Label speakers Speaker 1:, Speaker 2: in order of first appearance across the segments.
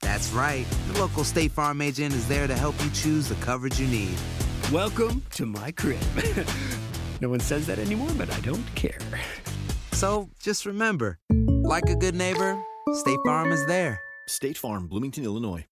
Speaker 1: That's right. The local State Farm agent is there to help you choose the coverage you need.
Speaker 2: Welcome to my crib. no one says that anymore, but I don't care.
Speaker 1: So just remember, like a good neighbor, State Farm is there.
Speaker 3: State Farm, Bloomington, Illinois.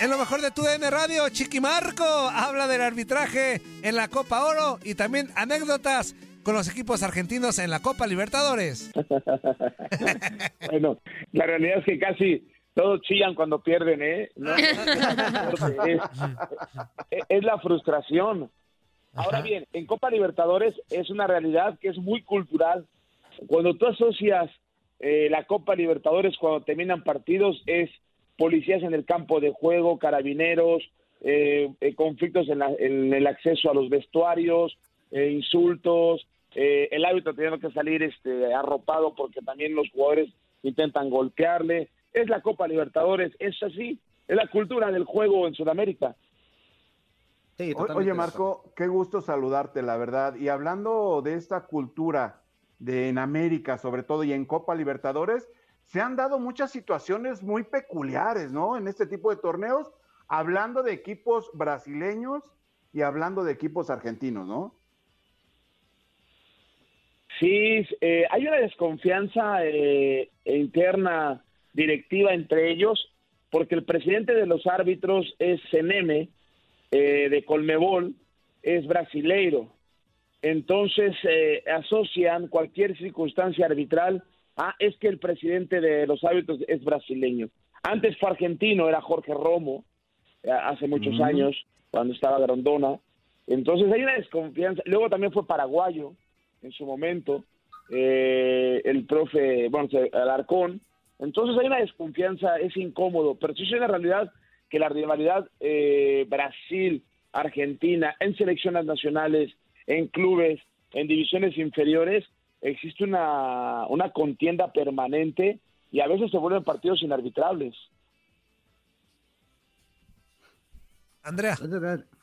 Speaker 4: En lo mejor de tu DN Radio, Chiquimarco habla del arbitraje en la Copa Oro y también anécdotas con los equipos argentinos en la Copa Libertadores.
Speaker 5: bueno, la realidad es que casi todos chillan cuando pierden, ¿eh? No, es, es, la frustración. Ahora bien, en Copa Libertadores es una realidad que es muy cultural. Cuando tú asocias eh, la Copa Libertadores cuando terminan partidos es policías en el campo de juego, carabineros, eh, eh, conflictos en, la, en, el acceso a los vestuarios, eh, insultos, eh, el árbitro teniendo que salir este, arropado porque también los jugadores intentan golpearle. Es la Copa Libertadores, es así, es la cultura del juego en Sudamérica.
Speaker 6: Sí, Oye, Marco, qué gusto saludarte, la verdad. Y hablando de esta cultura de en América, sobre todo, y en Copa Libertadores, se han dado muchas situaciones muy peculiares, ¿no? En este tipo de torneos, hablando de equipos brasileños y hablando de equipos argentinos, ¿no?
Speaker 5: Sí, eh, hay una desconfianza eh, interna directiva entre ellos, porque el presidente de los árbitros es Seneme, eh, de Colmebol, es brasileiro. Entonces eh, asocian cualquier circunstancia arbitral a es que el presidente de los árbitros es brasileño. Antes fue argentino, era Jorge Romo, eh, hace muchos mm. años, cuando estaba Grondona. Entonces hay una desconfianza. Luego también fue paraguayo en su momento, eh, el profe, bueno, Alarcón. Entonces hay una desconfianza, es incómodo, pero sí es una realidad que la rivalidad eh, Brasil-Argentina en selecciones nacionales, en clubes, en divisiones inferiores, existe una, una contienda permanente y a veces se vuelven partidos inarbitrables.
Speaker 4: Andrea.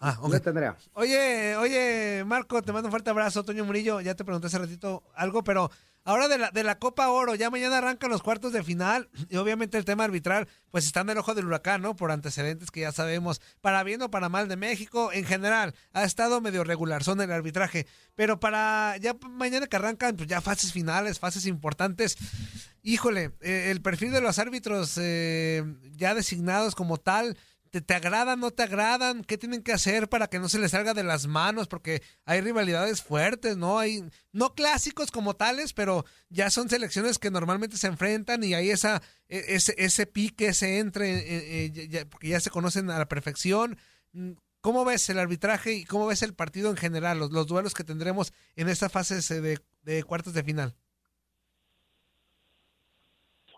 Speaker 7: Ah, Andrea.
Speaker 4: Oye, oye, Marco, te mando un fuerte abrazo. Toño Murillo, ya te pregunté hace ratito algo, pero ahora de la, de la Copa Oro, ya mañana arrancan los cuartos de final y obviamente el tema arbitral, pues está en el ojo del huracán, ¿no? Por antecedentes que ya sabemos, para bien o para mal de México, en general, ha estado medio regular, son el arbitraje, pero para ya mañana que arrancan, pues ya fases finales, fases importantes, híjole, eh, el perfil de los árbitros eh, ya designados como tal, ¿Te, agradan, no te agradan? ¿Qué tienen que hacer para que no se les salga de las manos? Porque hay rivalidades fuertes, ¿no? Hay, no clásicos como tales, pero ya son selecciones que normalmente se enfrentan y hay esa, e, ese, ese pique, ese entre, eh, eh, porque ya se conocen a la perfección. ¿Cómo ves el arbitraje y cómo ves el partido en general, los, los duelos que tendremos en esta fase de cuartos de final?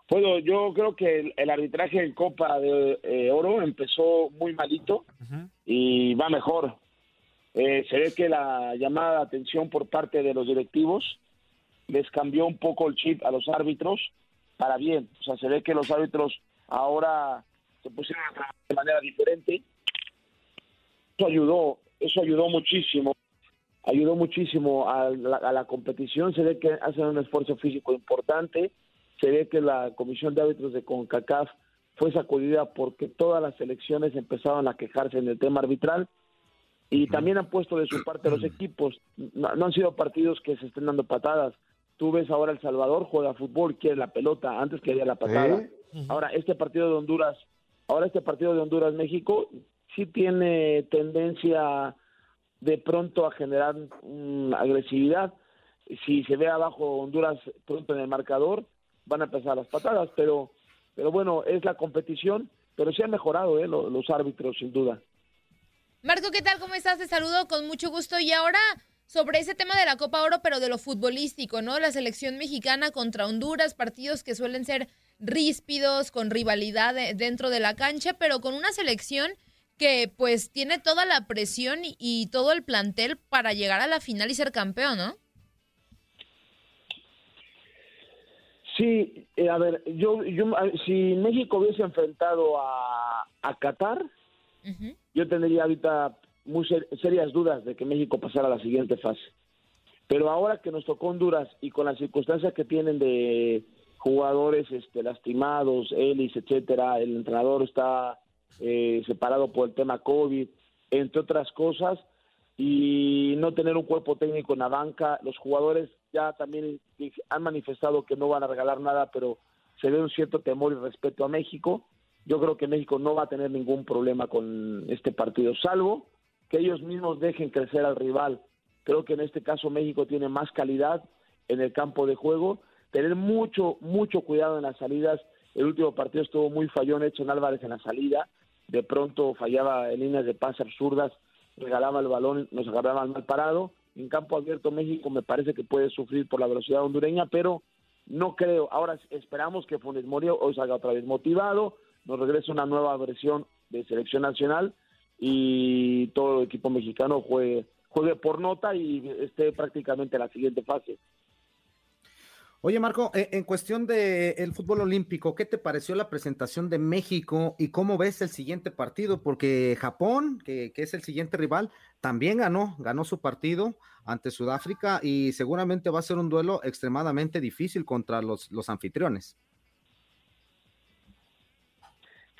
Speaker 5: Bueno, yo creo que el, arbitraje en Copa de eh, Oro empezó muy malito y va mejor. Eh, se ve que la llamada de atención por parte de los directivos les cambió un poco el chip a los árbitros para bien. O sea, se ve que los árbitros ahora se pusieron a trabajar de manera diferente. Eso ayudó, eso ayudó muchísimo. Ayudó muchísimo a la, a la competición. Se ve que hacen un esfuerzo físico importante. Se ve que la comisión de árbitros de CONCACAF fue sacudida porque todas las selecciones empezaron a quejarse en el tema arbitral y también han puesto de su parte los equipos. No, no, han sido partidos que se estén dando patadas. Tú ves ahora El Salvador juega fútbol, quiere la pelota, antes quería la patada. Ahora este partido de Honduras, ahora este partido de Honduras México sí tiene tendencia de pronto a generar una agresividad. Si se ve abajo Honduras pronto en el marcador, van a empezar las patadas, pero pero bueno, es la competición, pero sí han mejorado ¿eh? los, los árbitros sin duda.
Speaker 8: Marco, ¿qué tal? ¿Cómo estás? Te saludo con mucho gusto. Y ahora sobre ese tema de la Copa Oro, pero de lo futbolístico, ¿no? La selección mexicana contra Honduras, partidos que suelen ser ríspidos, con rivalidad dentro de la cancha, pero con una selección que pues tiene toda la presión y todo el plantel para llegar a la final y ser campeón, ¿no?
Speaker 5: Sí, eh, a ver, yo, yo, si México hubiese enfrentado a, a Qatar, uh -huh. yo tendría ahorita muy ser, serias dudas de que México pasara a la siguiente fase. Pero ahora que nos tocó Honduras y con las circunstancias que tienen de jugadores este, lastimados, Ellis, etcétera, el entrenador está eh, separado por el tema COVID, entre otras cosas, y no tener un cuerpo técnico en la banca, los jugadores ya también han manifestado que no van a regalar nada, pero se ve un cierto temor y respeto a México. Yo creo que México no va a tener ningún problema con este partido, salvo que ellos mismos dejen crecer al rival. Creo que en este caso México tiene más calidad en el campo de juego, tener mucho, mucho cuidado en las salidas. El último partido estuvo muy fallón Edson Álvarez en la salida, de pronto fallaba en líneas de pase absurdas, regalaba el balón, nos agarraba mal parado en campo abierto México me parece que puede sufrir por la velocidad hondureña, pero no creo. Ahora esperamos que Funes Mori hoy salga otra vez motivado, nos regrese una nueva versión de selección nacional y todo el equipo mexicano juegue, juegue por nota y esté prácticamente en la siguiente fase.
Speaker 7: Oye, Marco, eh, en cuestión del el fútbol olímpico, ¿qué te pareció la presentación de México y cómo ves el siguiente partido? Porque Japón, que, que, es el siguiente rival, también ganó, ganó su partido ante Sudáfrica y seguramente va a ser un duelo extremadamente difícil contra los, los anfitriones.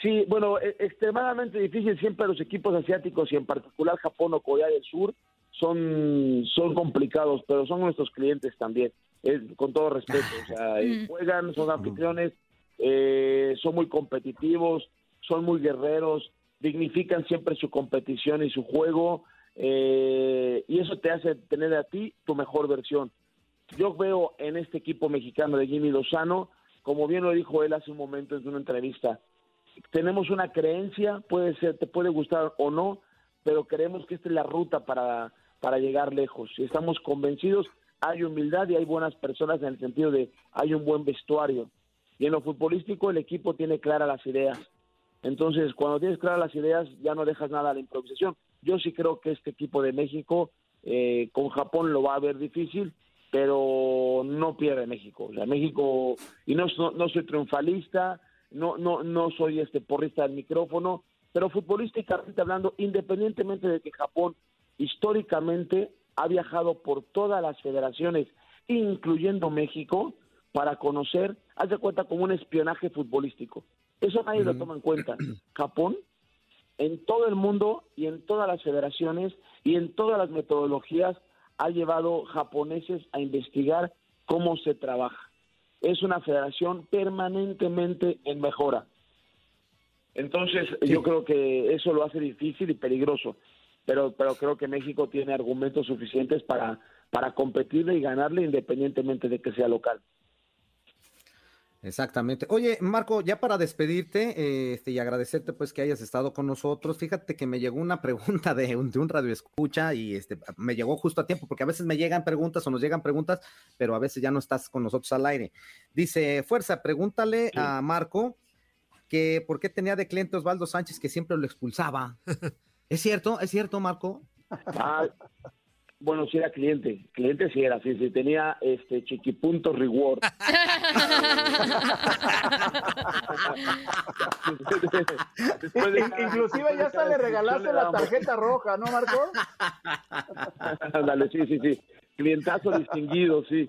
Speaker 5: Sí, bueno, e, extremadamente difícil siempre los equipos asiáticos y en particular Japón o Corea del Sur son, son complicados, pero son nuestros clientes también, es, con todo respeto. O sea, juegan, son anfitriones, eh, son muy competitivos, son muy guerreros, dignifican siempre su competición y su juego, eh, y eso te hace tener a ti tu mejor versión. Yo veo en este equipo mexicano de Jimmy Lozano, como bien lo dijo él hace un momento en una entrevista, tenemos una creencia, puede ser, te puede gustar o no, pero creemos que esta es la ruta para para llegar lejos. Si estamos convencidos, hay humildad y hay buenas personas en el sentido de hay un buen vestuario. Y en lo futbolístico el equipo tiene claras las ideas. Entonces, cuando tienes claras las ideas, ya no dejas nada a la improvisación. Yo sí creo que este equipo de México eh, con Japón lo va a ver difícil, pero no pierde México. O sea, México, y no, no, no soy triunfalista, no, no, no soy este porrista del micrófono, pero futbolísticamente hablando, independientemente de que Japón históricamente ha viajado por todas las federaciones, incluyendo México, para conocer, haz de cuenta como un espionaje futbolístico. Eso nadie lo toma en cuenta. Japón, en todo el mundo y en todas las federaciones y en todas las metodologías, ha llevado japoneses a investigar cómo se trabaja. Es una federación permanentemente en mejora. Entonces, yo creo que eso lo hace difícil y peligroso pero, pero creo que México tiene argumentos suficientes para, para competirle y ganarle independientemente de que sea local.
Speaker 7: Exactamente. Oye, Marco, ya para despedirte eh, este, y agradecerte pues que hayas estado con nosotros, fíjate que me llegó una pregunta de un, de un radio escucha y este, me llegó justo a tiempo, porque a veces me llegan preguntas o nos llegan preguntas, pero a veces ya no estás con nosotros al aire. Dice, Fuerza, pregúntale sí. a Marco que por qué tenía de cliente Osvaldo Sánchez que siempre lo expulsaba. ¿Es cierto? ¿Es cierto, Marco?
Speaker 5: Ah, Bueno, sí era cliente, cliente sí era, sí, sí, tenía este chiquipunto reward.
Speaker 6: Inclusive ya hasta le regalaste la tarjeta roja, ¿no, Marco?
Speaker 5: Dale, sí, sí, sí, clientazo distinguido, sí.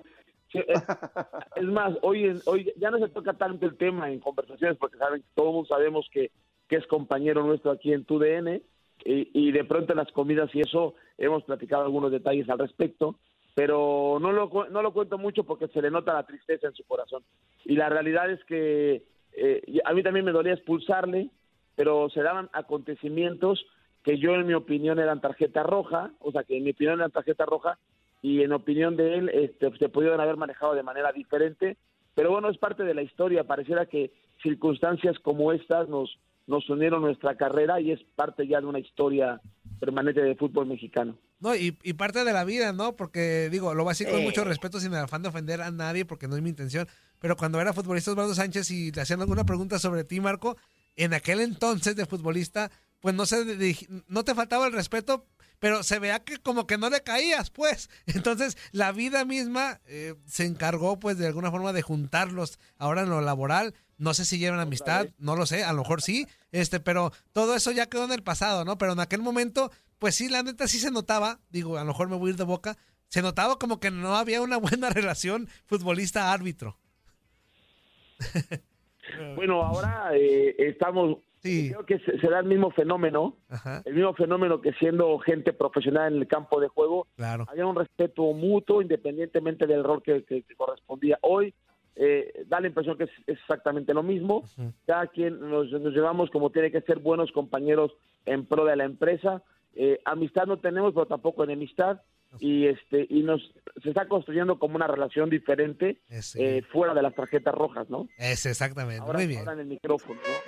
Speaker 5: es, más, hoy, hoy ya no se toca tanto el tema en conversaciones porque saben, todos sabemos que, que es compañero nuestro aquí en TUDN y, de pronto las comidas y eso hemos platicado algunos detalles al respecto, pero no lo, no lo cuento mucho porque se le nota la tristeza en su corazón. Y la realidad es que eh, a mí también me dolía expulsarle, pero se daban acontecimientos que yo en mi opinión eran tarjeta roja, o sea que en mi opinión eran tarjeta roja y en opinión de él este, se pudieron haber manejado de manera diferente, pero bueno, es parte de la historia, pareciera que circunstancias como estas nos, nos unieron nuestra carrera y es parte ya de una historia permanente de fútbol mexicano.
Speaker 4: No, y, parte de la vida, ¿no? Porque digo, lo decir con mucho respeto sin afán de ofender a nadie porque no es mi intención, pero cuando era futbolista Osvaldo Sánchez y le hacían alguna pregunta sobre ti, Marco, en aquel entonces de futbolista, pues no, se, no te faltaba el respeto, pero se vea que como que no le caías, pues. Entonces, la vida misma eh, se encargó, pues, de alguna forma de juntarlos ahora en lo laboral. No sé si llevan amistad, no lo sé, a lo mejor sí, este, pero todo eso ya quedó en el pasado, ¿no? Pero en aquel momento, pues sí, la neta sí se notaba, digo, a lo mejor me voy a ir de boca, se notaba como que no había una buena relación futbolista-árbitro.
Speaker 5: bueno, ahora eh, estamos Creo que se, da el mismo fenómeno, el mismo fenómeno que siendo gente profesional en el campo de juego, había un respeto mutuo independientemente del rol que, correspondía. Hoy eh, da la impresión que es, exactamente lo mismo. Cada quien nos, llevamos como tiene que ser buenos compañeros en pro de la empresa. Eh, amistad no tenemos, pero tampoco enemistad. Y este y nos se está construyendo como una relación diferente eh, fuera de las tarjetas rojas, ¿no?
Speaker 4: Es exactamente. Muy bien.
Speaker 5: Ahora en el micrófono, ¿no?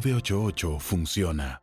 Speaker 9: 988 funciona.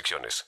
Speaker 10: restricciones.